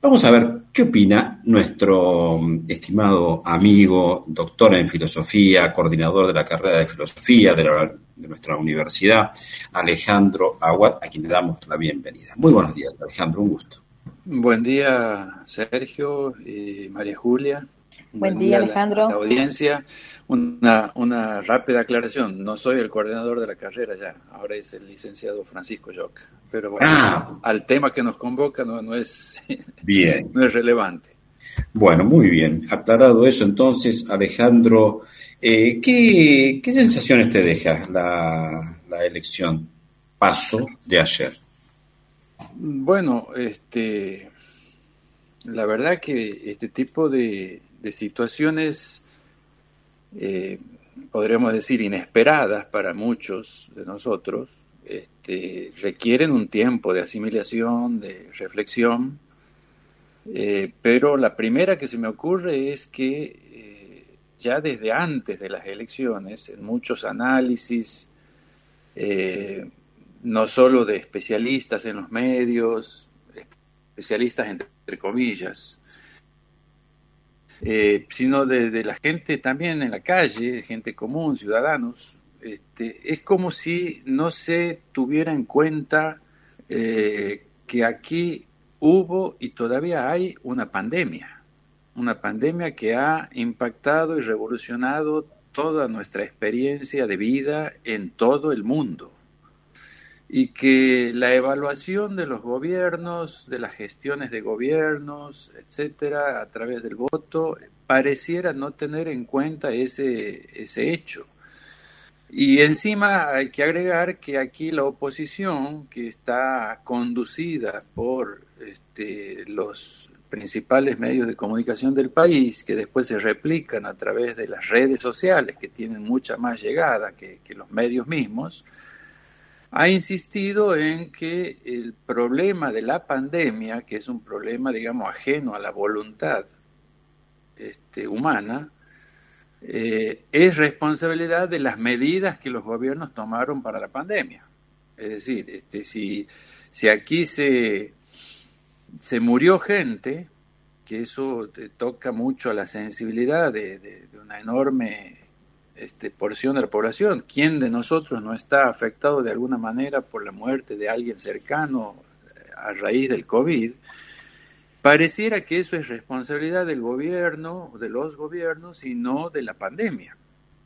Vamos a ver qué opina nuestro mm, estimado amigo, doctor en filosofía, coordinador de la carrera de filosofía de, nuestra universidad, Alejandro Aguad, a quien le damos la bienvenida. Muy buenos días, Alejandro, un gusto. Buen día, Sergio y María Julia. Buen, día, Alejandro. la audiencia. Una, una rápida aclaración, no soy el coordinador de la carrera ya, ahora es el licenciado Francisco Yoca. Pero bueno, ah. al tema que nos convoca no, no, es, bien. no es relevante. Bueno, muy bien. Aclarado eso, entonces, Alejandro, eh, ¿qué, ¿qué, sensaciones te deja la, la elección paso de ayer? Bueno, este, la verdad que este tipo de, situaciones eh, podríamos decir, inesperadas para muchos de nosotros, este, requieren un tiempo de asimilación, de reflexión, eh, pero la primera que se me ocurre es que eh, ya desde antes de las elecciones, en muchos análisis, no solo de especialistas en los medios, especialistas entre comillas, eh, sino de, la gente también en la calle, gente común, ciudadanos. Este, es como si no se tuviera en cuenta eh, que aquí hubo y todavía hay una pandemia, una pandemia que ha impactado y revolucionado toda nuestra experiencia de vida en todo el mundo y que la evaluación de los gobiernos, de las gestiones de gobiernos, etcétera, a través del voto, pareciera no tener en cuenta ese, ese hecho. Y encima hay que agregar que aquí la oposición, que está conducida por este, los principales medios de comunicación del país, que después se replican a través de las redes sociales, que tienen mucha más llegada que, que los medios mismos, ha insistido en que el problema de la pandemia, que es un problema, digamos, ajeno a la voluntad este, humana, eh, es responsabilidad de las medidas que los gobiernos tomaron para la pandemia. Es decir, este, si, si aquí se, se murió gente, que eso toca mucho a la sensibilidad de, de una enorme este, porción de la población. ¿Quién de nosotros no está afectado de alguna manera por la muerte de alguien cercano eh, a raíz del COVID? Pareciera que eso es responsabilidad del gobierno, de los gobiernos y no de la pandemia.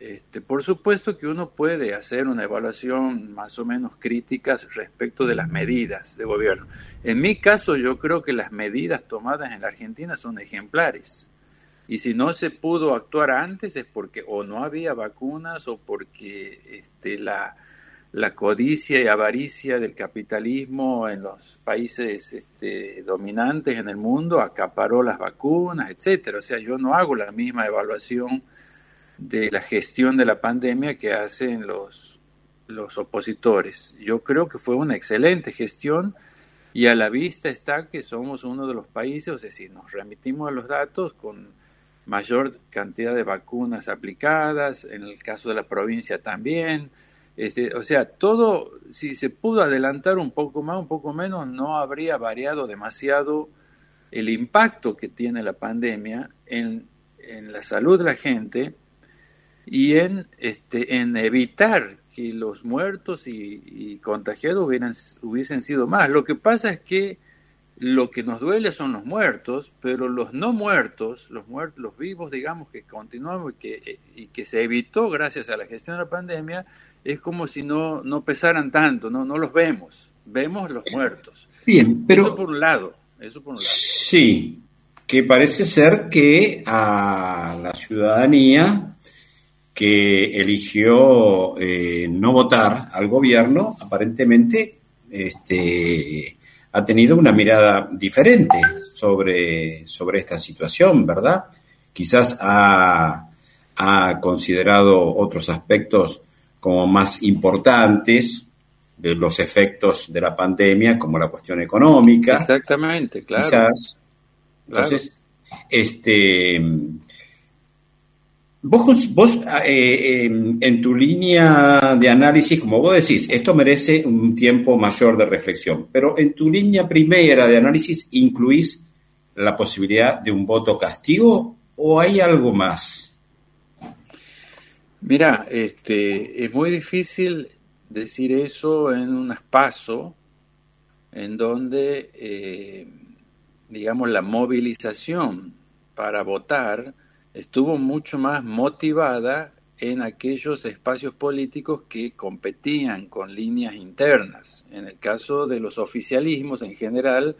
Este, por supuesto que uno puede hacer una evaluación más o menos crítica respecto de las medidas de gobierno. En mi caso, yo creo que las medidas tomadas en la Argentina son ejemplares. Y si no se pudo actuar antes es porque o no había vacunas o porque este, la, la codicia y avaricia del capitalismo en los países este, dominantes en el mundo acaparó las vacunas, etcétera. O sea, yo no hago la misma evaluación de la gestión de la pandemia que hacen los, los opositores. Yo creo que fue una excelente gestión y a la vista está que somos uno de los países, o sea, si nos remitimos a los datos, con mayor cantidad de vacunas aplicadas, en el caso de la provincia también. Este, o sea, todo, si se pudo adelantar un poco más, un poco menos, no habría variado demasiado el impacto que tiene la pandemia en, en la salud de la gente y en, este, en evitar que los muertos y, y contagiados hubieran, hubiesen sido más. Lo que pasa es que lo que nos duele son los muertos, pero los no muertos, los muertos, los vivos, digamos, que continuamos y que, eh, y que se evitó gracias a la gestión de la pandemia, es como si no, no pesaran tanto, no, no los vemos, vemos los muertos. Bien, pero... Eso por un lado, eso por un lado. Sí, que parece ser que a la ciudadanía que eligió eh, no votar al gobierno, aparentemente, este ha tenido una mirada diferente sobre, sobre esta situación, ¿verdad? Quizás ha, ha considerado otros aspectos como más importantes de los efectos de la pandemia, como la cuestión económica. Exactamente, claro. Quizás. Entonces, este, Vos, vos eh, en, tu línea de análisis, como vos decís, esto merece un tiempo mayor de reflexión, pero en tu línea primera de análisis incluís la posibilidad de un voto castigo o hay algo más? Mira, este, es muy difícil decir eso en un espacio en donde, eh, digamos, la movilización para votar estuvo mucho más motivada en aquellos espacios políticos que competían con líneas internas. En el caso de los oficialismos en general,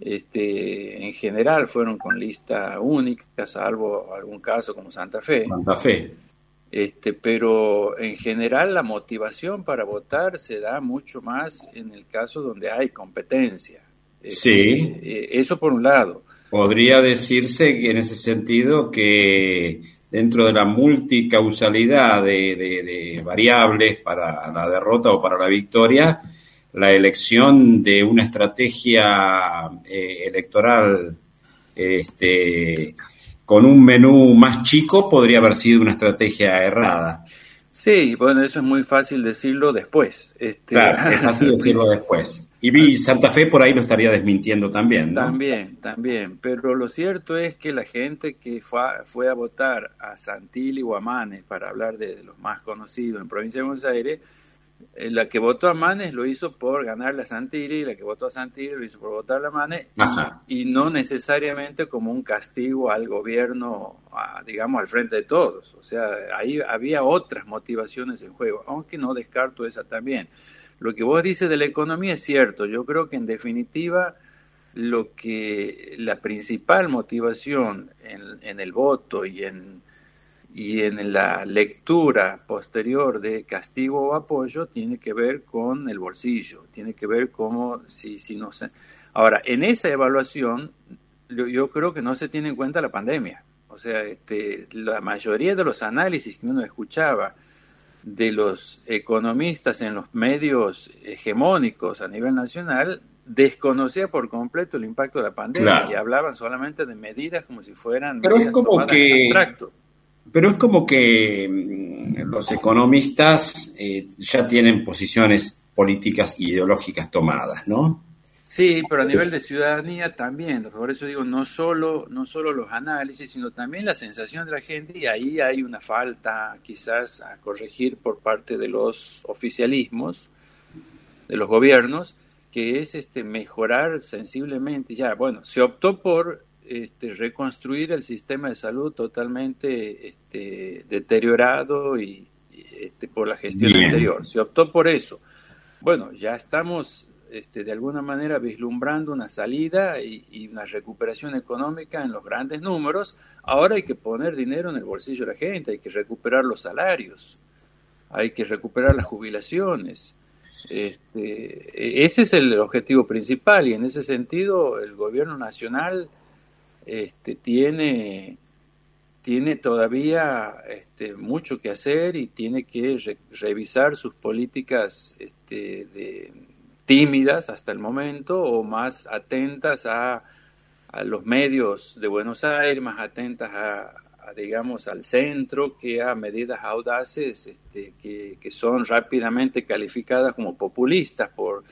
este, en general fueron con lista única, salvo algún caso como Santa Fe. Santa Fe. Este, pero en general la motivación para votar se da mucho más en el caso donde hay competencia. Este, sí. Eh, eso por un lado. Podría decirse que en ese sentido que dentro de la multicausalidad de, variables para la derrota o para la victoria, la elección de una estrategia eh, electoral este, con un menú más chico podría haber sido una estrategia errada. Sí, bueno, eso es muy fácil decirlo después. Este... Claro, es fácil decirlo después. Y vi Santa Fe por ahí lo estaría desmintiendo también, ¿no? También, también. Pero lo cierto es que la gente que fue a, votar a Santilli o a Manes, para hablar de, los más conocidos en provincia de Buenos Aires, la que votó a Manes lo hizo por ganarle a Santilli, la que votó a Santilli lo hizo por votar a Manes, y, no necesariamente como un castigo al gobierno, digamos, al frente de todos. O sea, ahí había otras motivaciones en juego, aunque no descarto esa también. Lo que vos dices de la economía es cierto. Yo creo que en definitiva lo que la principal motivación en, el voto y en, y en la lectura posterior de castigo o apoyo tiene que ver con el bolsillo, tiene que ver cómo si, si no se... Ahora, en esa evaluación yo, creo que no se tiene en cuenta la pandemia. O sea, este, la mayoría de los análisis que uno escuchaba de los economistas en los medios hegemónicos a nivel nacional desconocía por completo el impacto de la pandemia y hablaban solamente de medidas como si fueran pero es como que pero es como que mm, los economistas eh, ya tienen posiciones políticas ideológicas tomadas, ¿no? Sí, pero a nivel de ciudadanía también. Por eso digo, no solo, no solo los análisis, sino también la sensación de la gente, y ahí hay una falta quizás a corregir por parte de los oficialismos, de los gobiernos, que es este mejorar sensiblemente. Ya, bueno, se optó por este, reconstruir el sistema de salud totalmente este, deteriorado y, este, por la gestión anterior. Se optó por eso. Bueno, ya estamos este, de alguna manera vislumbrando una salida y, una recuperación económica en los grandes números, ahora hay que poner dinero en el bolsillo de la gente, hay que recuperar los salarios, hay que recuperar las jubilaciones. Este, ese es el objetivo principal y en ese sentido el gobierno nacional este, tiene, tiene todavía este, mucho que hacer y tiene que revisar sus políticas este, de, tímidas hasta el momento o más atentas a, los medios de Buenos Aires, más atentas a, digamos, al centro que a medidas audaces este, que, son rápidamente calificadas como populistas por,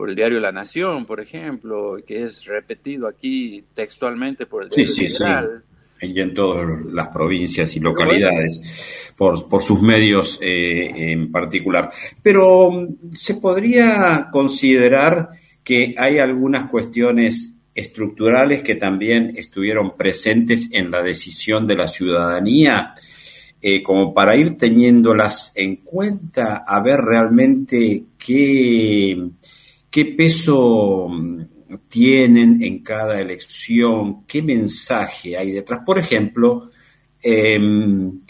por el diario La Nación, por ejemplo, que es repetido aquí textualmente por el diario sí, y en todas las provincias y localidades, por, por, sus medios eh, en particular. Pero mm, se podría considerar que hay algunas cuestiones estructurales que también estuvieron presentes en la decisión de la ciudadanía, eh, como para ir teniéndolas en cuenta, a ver realmente qué, qué peso mm, tienen en cada elección, qué mensaje hay detrás. Por ejemplo, em,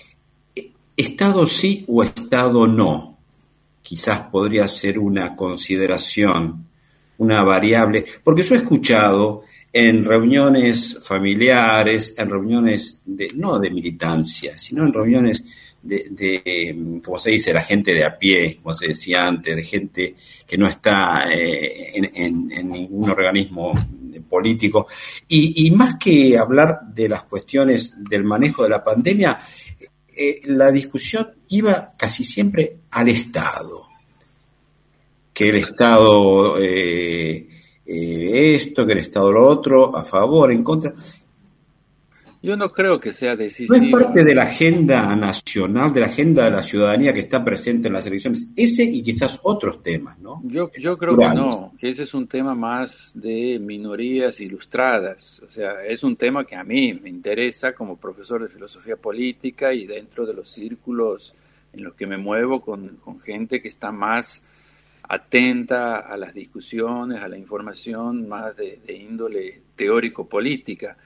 Estado sí o Estado no. Quizás podría ser una consideración, una variable, porque yo he escuchado en reuniones familiares, en reuniones de, no de militancia, sino en reuniones de, como se dice, la gente de a pie, como se decía antes, de gente que no está eh, en, ningún organismo político. Y, más que hablar de las cuestiones del manejo de la pandemia, eh, la discusión iba casi siempre al Estado, que el Estado... Eh, eh, esto, que el Estado lo otro, a favor, en contra. Yo no creo que sea decisivo. No es parte de la agenda nacional, de la agenda de la ciudadanía que está presente en las elecciones, ese y quizás otros temas, ¿no? Yo, yo creo que no, que ese es un tema más de minorías ilustradas, o sea, es un tema que a mí me interesa como profesor de filosofía política y dentro de los círculos en los que me muevo con, con gente que está más atenta a las discusiones, a la información más de, de índole teórico-política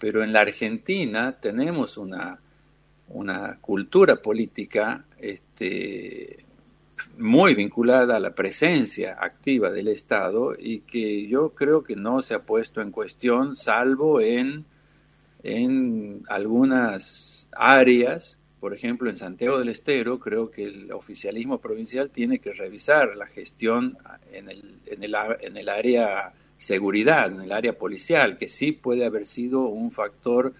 pero en la Argentina tenemos una, una cultura política este, muy vinculada a la presencia activa del Estado y que yo creo que no se ha puesto en cuestión salvo en, en algunas áreas, por ejemplo en Santiago del Estero, creo que el oficialismo provincial tiene que revisar la gestión en el, en el, en el área seguridad, en el área policial, que sí puede haber sido un factor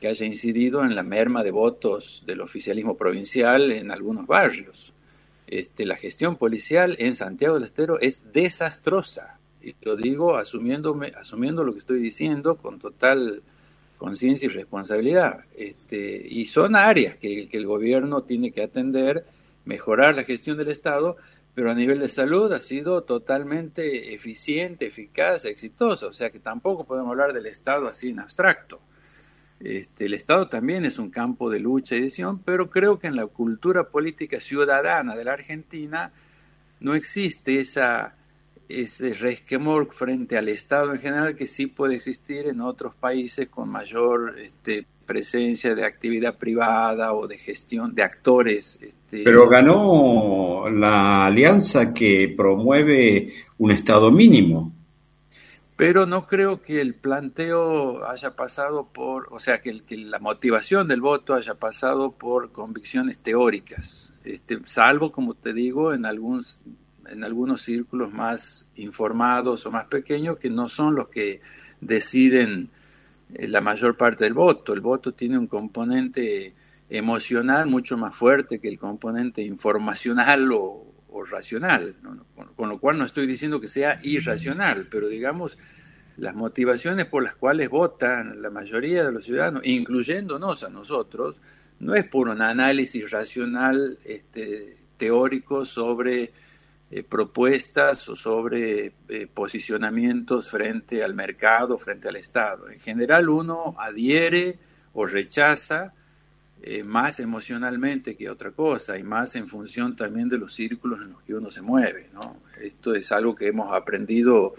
que haya incidido en la merma de votos del oficialismo provincial en algunos barrios. Este, la gestión policial en Santiago del Estero es desastrosa. Y lo digo asumiéndome, asumiendo lo que estoy diciendo con total conciencia y responsabilidad. Este, y son áreas que, que el gobierno tiene que atender, mejorar la gestión del Estado, pero a nivel de salud ha sido totalmente eficiente, eficaz, exitoso, o sea que tampoco podemos hablar del Estado así en abstracto. Este, el Estado también es un campo de lucha y decisión, pero creo que en la cultura política ciudadana de la Argentina no existe esa, ese resquemor frente al Estado en general que sí puede existir en otros países con mayor este, presencia de actividad privada o de gestión de actores. Este... Pero ganó la alianza que promueve un Estado mínimo. Pero no creo que el planteo haya pasado por, o sea, que, que la motivación del voto haya pasado por convicciones teóricas, este, salvo, como te digo, en algunos, en algunos círculos más informados o más pequeños que no son los que deciden eh, la mayor parte del voto. El voto tiene un componente emocional mucho más fuerte que el componente informacional o, racional, con, lo cual no estoy diciendo que sea irracional, pero digamos, las motivaciones por las cuales votan la mayoría de los ciudadanos, incluyéndonos a nosotros, no es por un análisis racional este, teórico sobre eh, propuestas o sobre eh, posicionamientos frente al mercado, frente al Estado. En general uno adhiere o rechaza eh, más emocionalmente que otra cosa y más en función también de los círculos en los que uno se mueve. ¿no? Esto es algo que hemos aprendido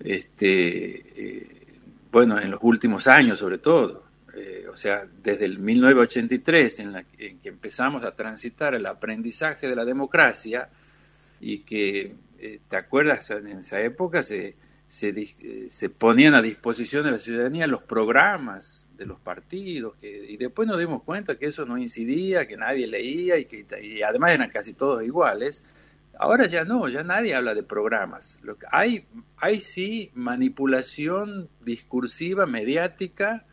este, bueno, en los últimos años sobre todo. o sea, desde el 1983 en, la, en que empezamos a transitar el aprendizaje de la democracia, y que, eh, ¿te acuerdas? En esa época se, se, eh, se, ponían a disposición de la ciudadanía los programas de los partidos, que, y después nos dimos cuenta que eso no incidía, que nadie leía y que y además eran casi todos iguales. Ahora ya no, ya nadie habla de programas. Lo que hay, hay sí manipulación discursiva, mediática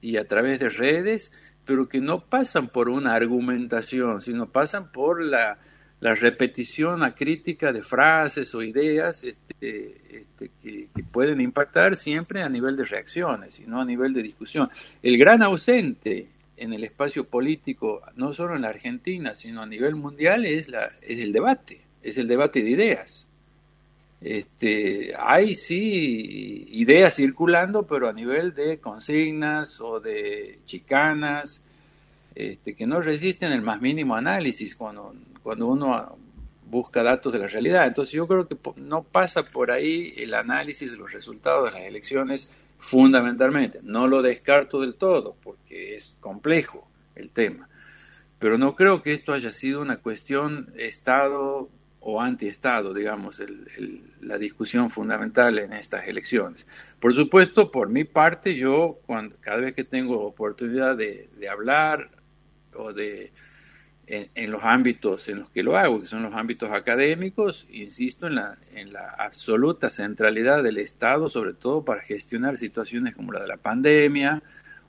y a través de redes, pero que no pasan por una argumentación, sino pasan por la, la repetición acrítica de frases o ideas este, este, que, pueden impactar siempre a nivel de reacciones y no a nivel de discusión. El gran ausente en el espacio político, no solo en la Argentina, sino a nivel mundial, es, la, es el debate, es el debate de ideas. Este, hay sí ideas circulando, pero a nivel de consignas o de chicanas, este, que no resisten el más mínimo análisis cuando cuando uno busca datos de la realidad. Entonces yo creo que no pasa por ahí el análisis de los resultados de las elecciones fundamentalmente. No lo descarto del todo porque es complejo el tema. Pero no creo que esto haya sido una cuestión Estado o anti-Estado, digamos, la discusión fundamental en estas elecciones. Por supuesto, por mi parte, yo cada vez que tengo oportunidad de hablar o de en, los ámbitos en los que lo hago, que son los ámbitos académicos, insisto en la, en la absoluta centralidad del Estado, sobre todo para gestionar situaciones como la de la pandemia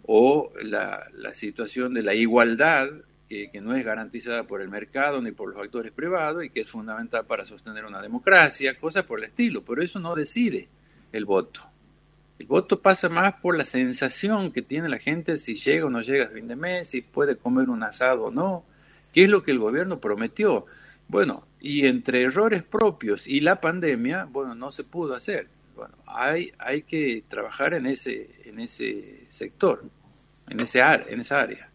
o la, la situación de la igualdad que, no es garantizada por el mercado ni por los actores privados y que es fundamental para sostener una democracia, cosas por el estilo, pero eso no decide el voto. El voto pasa más por la sensación que tiene la gente si llega o no llega a fin de mes, si puede comer un asado o no, qué es lo que el gobierno prometió. Bueno, y entre errores propios y la pandemia, bueno, no se pudo hacer. Bueno, hay, hay que trabajar en ese, en ese sector, en, ese en esa área.